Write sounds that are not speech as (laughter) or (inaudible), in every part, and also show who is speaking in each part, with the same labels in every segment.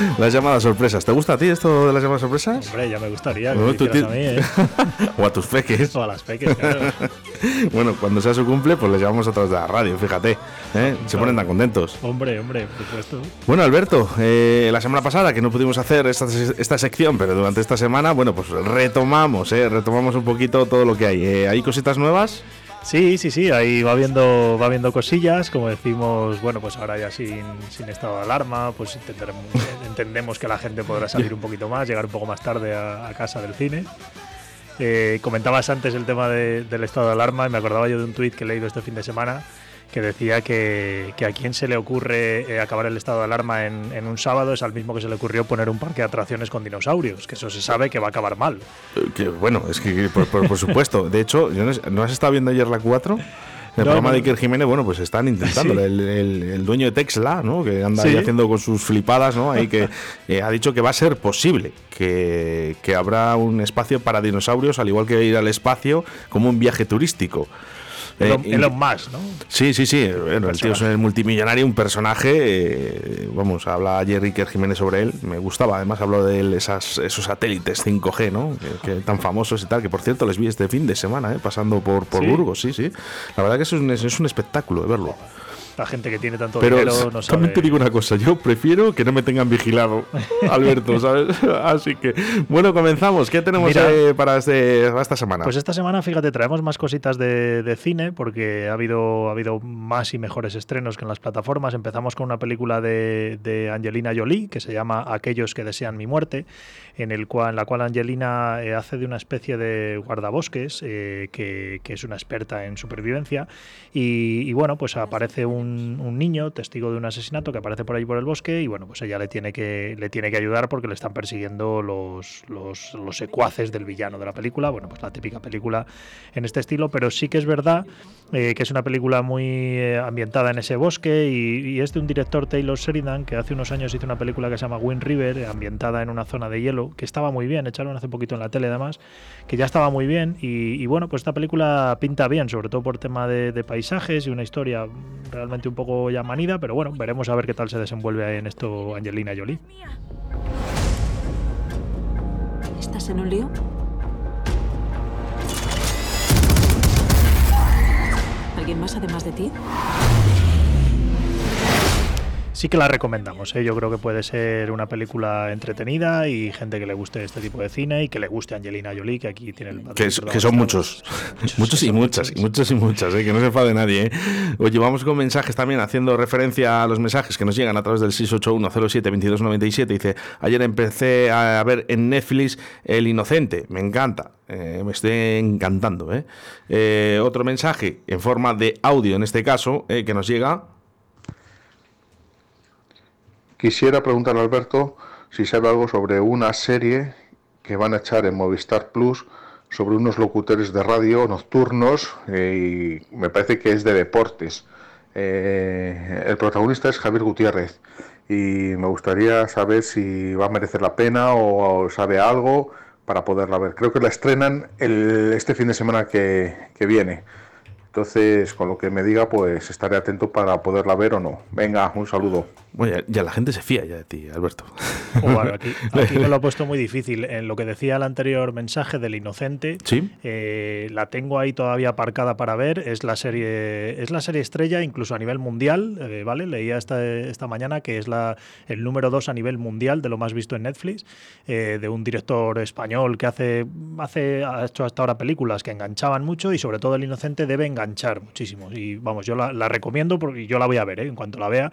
Speaker 1: (laughs) Las llamadas sorpresas. ¿Te gusta a ti esto de las llamadas sorpresas?
Speaker 2: Hombre, ya me gustaría que me a mí, ¿eh? (laughs)
Speaker 1: o a tus peques.
Speaker 2: O a las peques, claro. (laughs)
Speaker 1: Bueno, cuando sea su cumple, pues les llamamos a través de la radio, fíjate. ¿eh? Se ponen tan contentos.
Speaker 2: Hombre, hombre, por supuesto.
Speaker 1: Bueno, Alberto, eh, la semana pasada que no pudimos hacer esta, esta sección, pero durante esta semana, bueno, pues retomamos, ¿eh? retomamos un poquito todo lo que hay. ¿Hay cositas nuevas?
Speaker 2: Sí, sí, sí, ahí va viendo, va viendo cosillas, como decimos, bueno, pues ahora ya sin, sin estado de alarma, pues entendemos que la gente podrá salir un poquito más, llegar un poco más tarde a, casa del cine. Eh, comentabas antes el tema de- del estado de alarma y me acordaba yo de un tuit que he leído este fin de semana que decía que, que a quién se le ocurre eh, acabar el estado de alarma en, en un sábado es al mismo que se le ocurrió poner un parque de atracciones con dinosaurios, que eso se sabe que va a acabar mal.
Speaker 1: Eh, Que, bueno, es que por, por- por supuesto. De hecho, no, sé- ¿no has estado viendo ayer la 4? El
Speaker 2: No,
Speaker 1: programa de Iker Jiménez, bueno, pues están intentando.
Speaker 2: Sí.
Speaker 1: El, el- el dueño de Texla, ¿no? Que anda ahí haciendo con sus flipadas, ¿no? Ahí que eh, ha dicho que va a ser posible, que, que habrá un espacio para dinosaurios, al igual que ir al espacio, como un viaje turístico. Eh,
Speaker 2: Elon,
Speaker 1: y-
Speaker 2: Elon Musk, ¿no?
Speaker 1: Sí, sí, sí. Bueno, el tío es el multimillonario, un personaje. eh, vamos, habla ayer Iker Jiménez sobre él. Me gustaba, además, habló de él, esas, esos satélites 5G, ¿no? Que, que tan famosos y tal. Que por cierto, les vi este fin de semana, ¿eh? pasando por, por
Speaker 2: ¿Sí?
Speaker 1: Burgos, sí, sí. La verdad que es un, es un espectáculo de verlo.
Speaker 2: La gente que tiene tanto
Speaker 1: Pero
Speaker 2: dinero no sabe.
Speaker 1: también te digo una cosa, yo prefiero que no me tengan vigilado, (laughs) Alberto, ¿sabes? Así que, bueno, comenzamos. ¿Qué tenemos
Speaker 2: Mira.
Speaker 1: eh, para, este, para esta semana?
Speaker 2: Pues esta semana, fíjate, traemos más cositas de, de cine porque ha habido, ha habido más y mejores estrenos que en las plataformas. Empezamos con una película de, de Angelina Jolie que se llama Aquellos que desean mi muerte, en, el cual, en la cual Angelina eh, hace de una especie de guardabosques eh, que, que es una experta en supervivencia. Y, y bueno, pues aparece un, un niño, testigo de un asesinato, que aparece por ahí por el bosque y bueno, pues ella le tiene que, le tiene que ayudar porque le están persiguiendo los, los, secuaces del villano de la película. Bueno, pues la típica película en este estilo, pero sí que es verdad eh, que es una película muy eh, ambientada en ese bosque y, es de un director Taylor Sheridan que hace unos años hizo una película que se llama Wind River, ambientada en una zona de hielo, que estaba muy bien, echaron hace poquito en la tele además, que ya estaba muy bien y, y bueno, pues esta película pinta bien, sobre todo por tema de, de paisajes y una historia realmente un poco ya manida, pero bueno, veremos a ver qué tal se desenvuelve en esto Angelina Jolie.
Speaker 3: ¿Estás en un lío? ¿Alguien más además de ti?
Speaker 2: Sí que la recomendamos, ¿eh? yo creo que puede ser una película entretenida y gente que le guste este tipo de cine y que le guste Angelina Jolie, que aquí tiene el
Speaker 1: Que, es- que son muchos. (laughs) Muchos, y muchas, y muchos y muchas, ¿eh? que no se enfade nadie. ¿eh? Oye, vamos con mensajes también, haciendo referencia a los mensajes que nos llegan a través del 681072297. Dice, ayer empecé a ver en Netflix El Inocente, me encanta, eh, me estoy encantando. ¿eh? Eh, otro mensaje en forma de audio, en este caso, que nos llega.
Speaker 4: Quisiera preguntarle a Alberto si sabe algo sobre una serie que van a echar en Movistar Plus sobre unos locutores de radio nocturnos eh, y me parece que es de deportes. Eh, el protagonista es Javier Gutiérrez y me gustaría saber si va a merecer la pena o, sabe algo para poderla ver. Creo que la estrenan el- este fin de semana que, que viene. Entonces, con lo que me diga, pues estaré atento para poderla ver o no. Venga, un saludo.
Speaker 1: Bueno, ya, ya la gente se fía ya de ti, Alberto.
Speaker 2: Bueno, aquí, (laughs) aquí me lo ha puesto muy difícil. En lo que decía el anterior mensaje del inocente,
Speaker 1: Sí.
Speaker 2: eh, la tengo ahí todavía aparcada para ver. Es la serie, es la serie estrella, incluso a nivel mundial, eh, ¿vale? Leía esta, esta mañana que es la, el número dos a nivel mundial de lo más visto en Netflix, eh, de un director español que hace, hace, ha hecho hasta ahora películas que enganchaban mucho y sobre todo el inocente debe enganchar enganchar muchísimo. Y vamos, yo la, la recomiendo porque yo la voy a ver ¿eh? en cuanto la vea.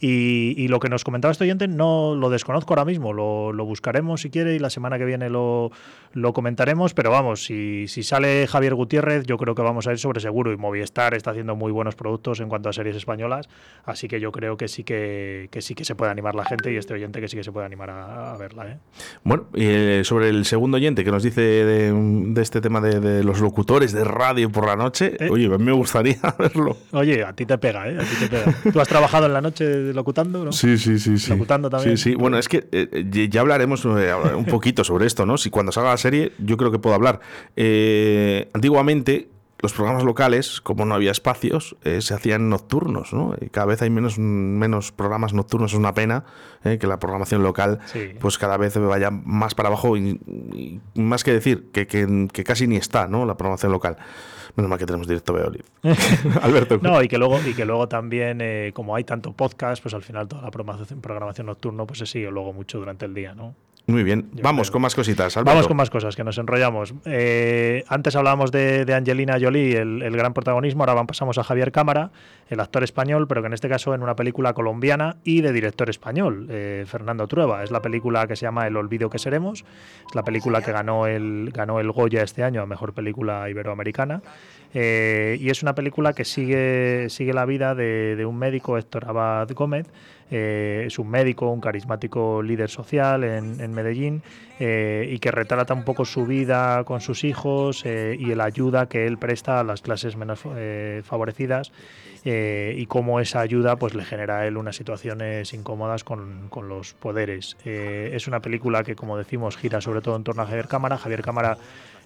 Speaker 2: Y, y lo que nos comentaba este oyente no lo desconozco ahora mismo, lo, lo buscaremos si quiere y la semana que viene lo, lo comentaremos, pero vamos, si, si sale Javier Gutiérrez, yo creo que vamos a ir sobre seguro y Movistar está haciendo muy buenos productos en cuanto a series españolas, así que yo creo que sí que, que sí que se puede animar la gente y este oyente que sí que se puede animar a, a verla. ¿eh?
Speaker 1: Bueno, y eh, sobre el segundo oyente que nos dice de, de este tema de, de los locutores de radio por la noche,
Speaker 2: Eh.
Speaker 1: oye, me gustaría (laughs) verlo.
Speaker 2: Oye, a ti te pega, ¿eh? A ti te pega. ¿Tú has trabajado en la noche locutando, no?
Speaker 1: Sí, sí, sí, sí.
Speaker 2: Locutando también.
Speaker 1: Sí, sí. Bueno, es que eh, eh, ya hablaremos eh, un poquito sobre esto, ¿no? Si cuando salga la serie, yo creo que puedo hablar. Eh, antiguamente, los programas locales, como no había espacios, eh, se hacían nocturnos, ¿no? Y cada vez hay menos, menos programas nocturnos, es una pena eh, que la programación local,
Speaker 2: Sí.
Speaker 1: pues cada vez vaya más para abajo y, y más que decir que, que- que casi ni está, ¿no? La programación local. Menos mal que tenemos directo Beolid. (laughs) Alberto.
Speaker 2: No, y que luego, y que luego también, eh, como hay tanto podcast, pues al final toda la programación, programación nocturno pues se sigue luego mucho durante el día, ¿no?
Speaker 1: Muy bien.
Speaker 2: Yo
Speaker 1: Vamos
Speaker 2: creo.
Speaker 1: con más cositas. Alberto.
Speaker 2: Vamos con más cosas, que nos enrollamos. Eh, antes hablábamos de, de Angelina Jolie, el, el gran protagonismo, ahora pasamos a Javier Cámara, el actor español, pero que en este caso en una película colombiana y de director español, eh, Fernando Trueba. Es la película que se llama El olvido que seremos, es la película que ganó el, ganó el Goya este año a Mejor Película Iberoamericana. Eh, y es una película que sigue, sigue la vida de, de un médico, Héctor Abad Gómez. Eh, es un médico, un carismático líder social en, Medellín eh, y que retrata un poco su vida con sus hijos eh, y la ayuda que él presta a las clases menos favorecidas y cómo esa ayuda pues le genera a él unas situaciones incómodas con, con los poderes. Es una película que, como decimos, gira sobre todo en torno a Javier Cámara. Javier Cámara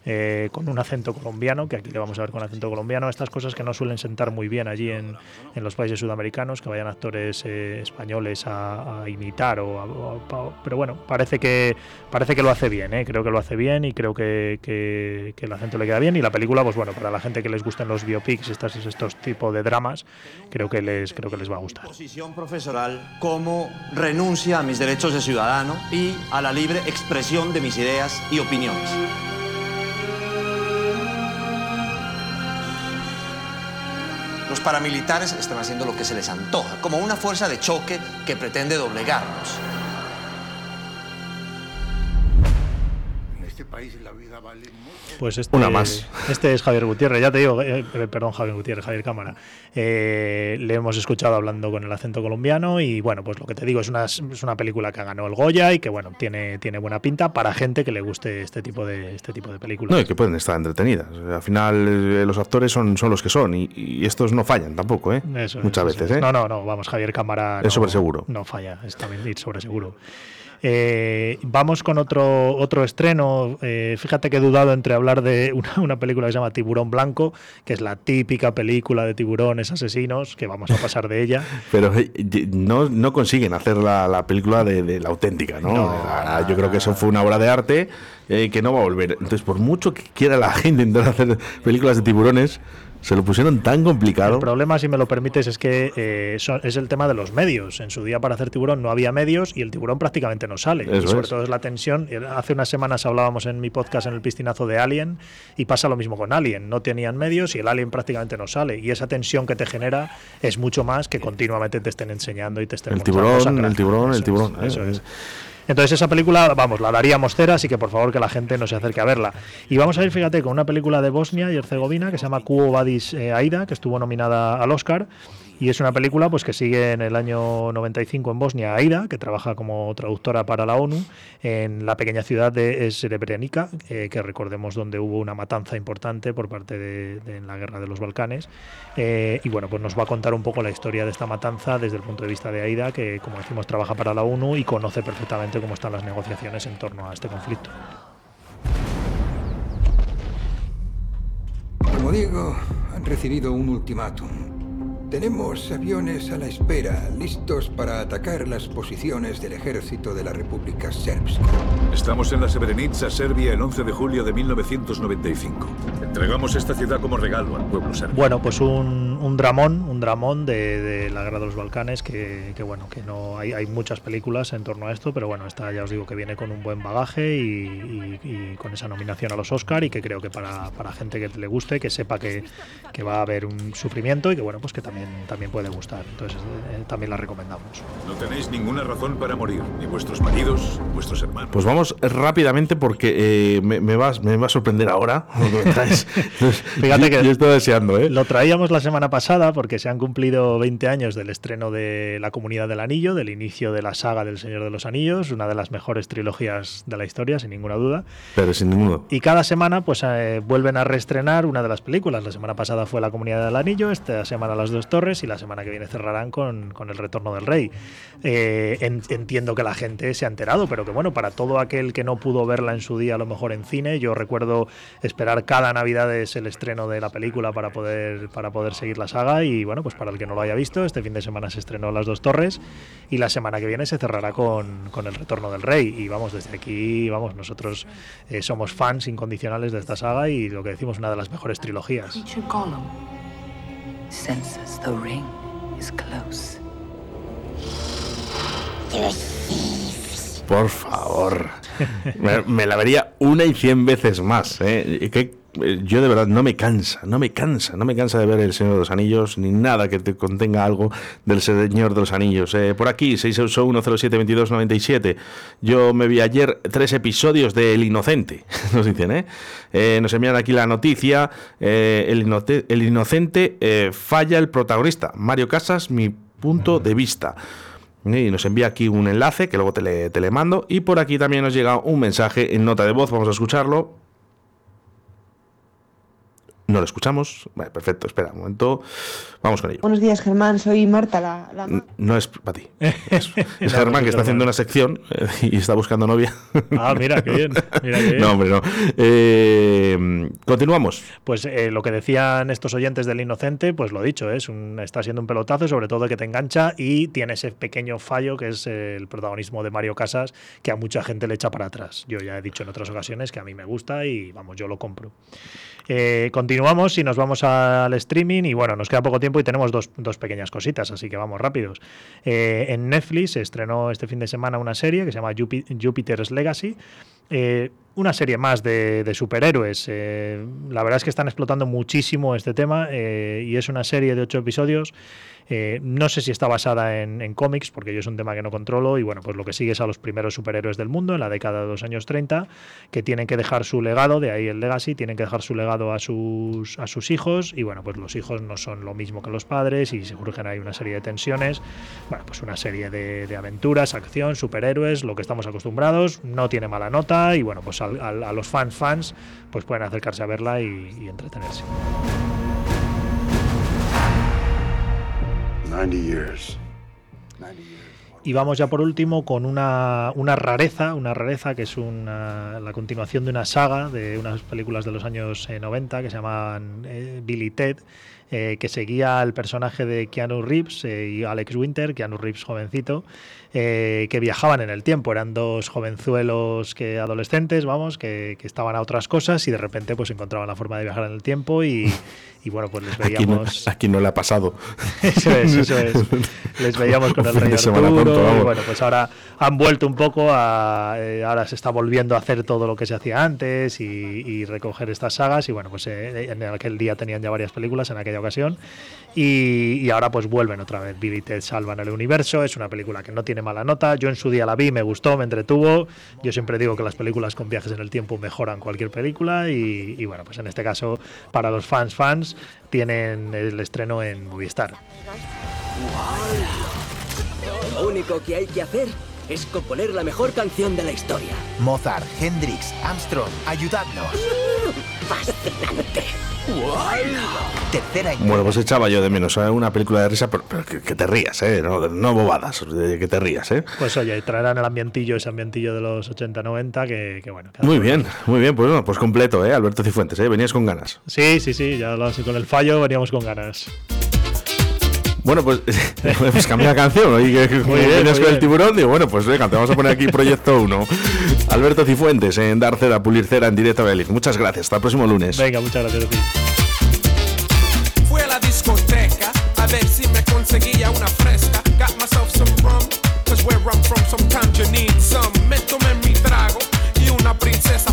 Speaker 2: eh, con un acento colombiano, que aquí le vamos a ver con acento colombiano, estas cosas que no suelen sentar muy bien allí en, en los países sudamericanos, que vayan actores eh, españoles a, a imitar, o, a- a- pero bueno, parece que parece que lo hace bien, ¿eh? creo que lo hace bien y creo que, que- que el acento le queda bien y la película, pues bueno, para la gente que les gusten los biopics, estos, estos tipos de dramas, creo que les creo que les va a gustar.
Speaker 5: posición profesional como renuncia a mis derechos de ciudadano y a la libre expresión de mis ideas y opiniones. Paramilitares están haciendo lo que se les antoja, como una fuerza de choque que pretende doblegarnos.
Speaker 6: Este país la vida vale mucho.
Speaker 2: Pues este,
Speaker 1: Una más.
Speaker 2: Este es Javier Gutiérrez, ya te digo, eh, eh, perdón, Javier Gutiérrez, Javier Cámara. Eh, le hemos escuchado hablando con el acento colombiano y bueno, pues lo que te digo es una, es una película que ganó el Goya y que bueno, tiene, tiene buena pinta para gente que le guste este tipo de, este tipo de películas.
Speaker 1: No, y que pueden estar entretenidas. Al final, eh, los actores son, son los que son y, y estos no fallan tampoco, ¿eh?
Speaker 2: Eso es,
Speaker 1: Muchas
Speaker 2: eso
Speaker 1: veces,
Speaker 2: es.
Speaker 1: ¿eh?
Speaker 2: No, no, no, vamos, Javier Cámara.
Speaker 1: Es
Speaker 2: no-
Speaker 1: sobre seguro.
Speaker 2: No falla, es también ir sobre seguro. Eh, vamos con otro, otro estreno. Eh, fíjate que he dudado entre hablar de una, una película que se llama Tiburón Blanco, que es la típica película de tiburones asesinos, que vamos a pasar de ella. (laughs)
Speaker 1: Pero eh, no, no consiguen hacer la, la película de, de la auténtica, ¿no?
Speaker 2: No.
Speaker 1: La- yo creo que eso fue una obra de arte eh, que no va a volver. Entonces, por mucho que quiera la (laughs) gente intentar hacer películas de tiburones, se lo pusieron tan complicado.
Speaker 2: El problema, si me lo permites, es que eh, son- es el tema de los medios. En su día para hacer tiburón no había medios y el tiburón prácticamente no sale.
Speaker 1: Eso
Speaker 2: y sobre
Speaker 1: es.
Speaker 2: todo es la tensión. Eh, Hace unas semanas hablábamos en mi podcast en el piscinazo de Alien y pasa lo mismo con Alien. No tenían medios y el Alien prácticamente no sale. Y esa tensión que te genera es mucho más que continuamente te estén enseñando y te estén
Speaker 1: El
Speaker 2: mostrando
Speaker 1: tiburón, el tiburón, el
Speaker 2: Eso
Speaker 1: tiburón,
Speaker 2: es, eso
Speaker 1: eh,
Speaker 2: es. Entonces esa película, vamos, la daríamos cera, así que por favor que la gente no se acerque a verla. Y vamos a ir, fíjate, con una película de Bosnia y Herzegovina que se llama Cuo Vadis eh, Aida, que estuvo nominada al Oscar. Y es una película pues que sigue en el año 95 en Bosnia Aida, que trabaja como traductora para la ONU, en la pequeña ciudad de Srebrenica, eh, que recordemos donde hubo una matanza importante por parte de, en la guerra de los Balcanes. Eh, y bueno, pues nos va a contar un poco la historia de esta matanza desde el punto de vista de Aida, que como decimos trabaja para la ONU y conoce perfectamente cómo están las negociaciones en torno a este conflicto.
Speaker 6: Como digo, han recibido un ultimátum.
Speaker 7: Tenemos aviones a la espera, listos para atacar las posiciones del ejército de la República Serbska.
Speaker 8: Estamos en la Srebrenica, Serbia, el 11 de julio de 1995. Entregamos esta ciudad como regalo al pueblo serbio.
Speaker 2: Bueno, pues un, un dramón, un dramón de, de la guerra de los Balcanes, que, que bueno, que no hay, hay muchas películas en torno a esto, pero bueno, esta ya os digo que viene con un buen bagaje y, y- y con esa nominación a los Oscar y que creo que para, para gente que le guste, que sepa que, que va a haber un sufrimiento y que bueno, pues que también, también puede gustar. Entonces eh, también la recomendamos.
Speaker 8: No tenéis ninguna razón para morir, ni vuestros maridos, ni vuestros hermanos.
Speaker 1: Pues vamos rápidamente porque eh, me, me vas, me va a sorprender ahora. (laughs) (laughs) que.
Speaker 2: Fíjate que
Speaker 1: Yo estoy deseando, ¿eh?
Speaker 2: Lo traíamos la semana pasada porque se han cumplido 20 años del estreno de La Comunidad del Anillo, del inicio de la saga del Señor de los Anillos, una de las mejores trilogías de la historia, sin ninguna duda.
Speaker 1: Pero sin ninguno.
Speaker 2: Y cada semana pues eh, vuelven a reestrenar una de las películas. La semana pasada fue La Comunidad del Anillo, esta semana Las Dos Torres y la semana que viene cerrarán con, con El Retorno del Rey. Eh, en- entiendo que la gente se ha enterado, pero que bueno, para todo aquel que no pudo verla en su día, a lo mejor en cine, yo recuerdo esperar cada Navidad es el estreno de la película para poder, para poder seguir la saga y bueno, pues para el que no lo haya visto, este fin de semana se estrenó Las Dos Torres y la semana que viene se cerrará con, con El Retorno del Rey y vamos, desde aquí, vamos, nosotros eh, somos fans incondicionales de esta saga y lo que decimos, una de las mejores trilogías.
Speaker 9: Close.
Speaker 1: Por favor. Me, me la vería una y cien veces más. ¿eh? Eh, yo de verdad no me cansa, no me cansa, no me cansa de ver El Señor de los Anillos ni nada que te contenga algo del Señor de los Anillos. Eh, por aquí, 681072297. Yo me vi ayer tres episodios de El Inocente, (laughs) nos dicen, ¿eh? Eh, nos envían aquí la noticia. eh, el, Inocente eh, falla el protagonista. Mario Casas, mi punto de vista. Y nos envía aquí un enlace que luego te le mando. Y por aquí también nos llega un mensaje en nota de voz. Vamos a escucharlo. No lo escuchamos. Vale, perfecto, espera un momento. Vamos con ello.
Speaker 10: Buenos días, Germán. Soy Marta, la,
Speaker 1: No es para ti. (laughs) Es, es Germán que está haciendo una sección eh, y está buscando novia.
Speaker 2: Ah, mira, qué bien. Mira qué bien.
Speaker 1: No, hombre, no. Eh, continuamos.
Speaker 2: Pues eh, lo que decían estos oyentes del Inocente, pues lo dicho, es un, está siendo un pelotazo, sobre todo que te engancha y tiene ese pequeño fallo que es el protagonismo de Mario Casas, que a mucha gente le echa para atrás. Yo ya he dicho en otras ocasiones que a mí me gusta y vamos, yo lo compro. Eh, continuamos y nos vamos al streaming y bueno, nos queda poco tiempo y tenemos dos, dos pequeñas cositas, así que vamos rápidos. Eh, en Netflix se estrenó este fin de semana una serie que se llama Jupi- Jupiter's Legacy. Eh, una serie más de, superhéroes. Eh, la verdad es que están explotando muchísimo este tema eh, y es una serie de ocho episodios. Eh, no sé si está basada en, cómics, porque yo es un tema que no controlo. Y bueno, pues lo que sigue es a los primeros superhéroes del mundo en la década de los años 30, que tienen que dejar su legado, de ahí el legacy, tienen que dejar su legado a sus, a sus hijos. Y bueno, pues los hijos no son lo mismo que los padres y se surgen ahí una serie de tensiones. Bueno, pues una serie de aventuras, acción, superhéroes, lo que estamos acostumbrados. No tiene mala nota y bueno, pues al- al- a los fans fans pues pueden acercarse a verla y, y entretenerse.
Speaker 6: 90 years.
Speaker 2: Y vamos ya por último con una, una rareza, una rareza que es una- la continuación de una saga de unas películas de los años eh, 90 que se llamaban eh, Billy Ted, eh, que seguía al personaje de Keanu Reeves eh, y Alex Winter, Keanu Reeves jovencito, eh, que viajaban en el tiempo. Eran dos jovenzuelos que adolescentes, vamos, que, que estaban a otras cosas y de repente pues encontraban la forma de viajar en el tiempo y, y bueno, pues les
Speaker 1: Aquí no,
Speaker 2: veíamos...
Speaker 1: aquí no le ha pasado. (laughs)
Speaker 2: Eso es, eso es. Les veíamos con el (laughs) Rey Arturo.
Speaker 1: tonto,
Speaker 2: y bueno, pues ahora han vuelto un poco a. ahora se está volviendo a hacer todo lo que se hacía antes y, y recoger estas sagas. Y bueno, pues en aquel día tenían ya varias películas en aquella ocasión. Y, y ahora pues vuelven otra vez. Billy y Ted salvan el universo. Es una película que no tiene mala nota. Yo en su día la vi, me gustó, me entretuvo. Yo siempre digo que las películas con viajes en el tiempo mejoran cualquier película. Y, y bueno, pues en este caso, para los fans, fans, tienen el estreno en Movistar.
Speaker 11: Lo único que hay que hacer es componer la mejor canción de la historia.
Speaker 12: Mozart, Hendrix, Armstrong, ayudadnos.
Speaker 11: ¡Fascinante!
Speaker 12: Tercera
Speaker 1: Bueno, pues echaba yo de menos ¿eh? una película de risa, pero, pero que, que te rías, ¿eh? No, no bobadas, que te rías, ¿eh?
Speaker 2: Pues oye, traerán el ambientillo, ese ambientillo de los 80-90, que, que bueno.
Speaker 1: Muy bien, muy bien, pues bueno, pues completo, ¿eh? Alberto Cifuentes, ¿eh? Venías con ganas.
Speaker 2: Sí, sí, sí, ya lo, con el fallo veníamos con ganas.
Speaker 1: Bueno, pues, (laughs) pues hemos cambiado canción. Y que,
Speaker 2: vienes
Speaker 1: con el tiburón, digo, bueno, pues venga, te vamos a poner aquí Proyecto 1. Alberto Cifuentes en Darcera, Pulircera en directo a Beliz. Muchas gracias, hasta el próximo lunes.
Speaker 2: Venga, muchas gracias a ti.
Speaker 13: Fue a la discoteca a ver si me conseguía una fresca. Got myself some rum, cause where I'm from sometimes you need some. Me tomé mi trago y una princesa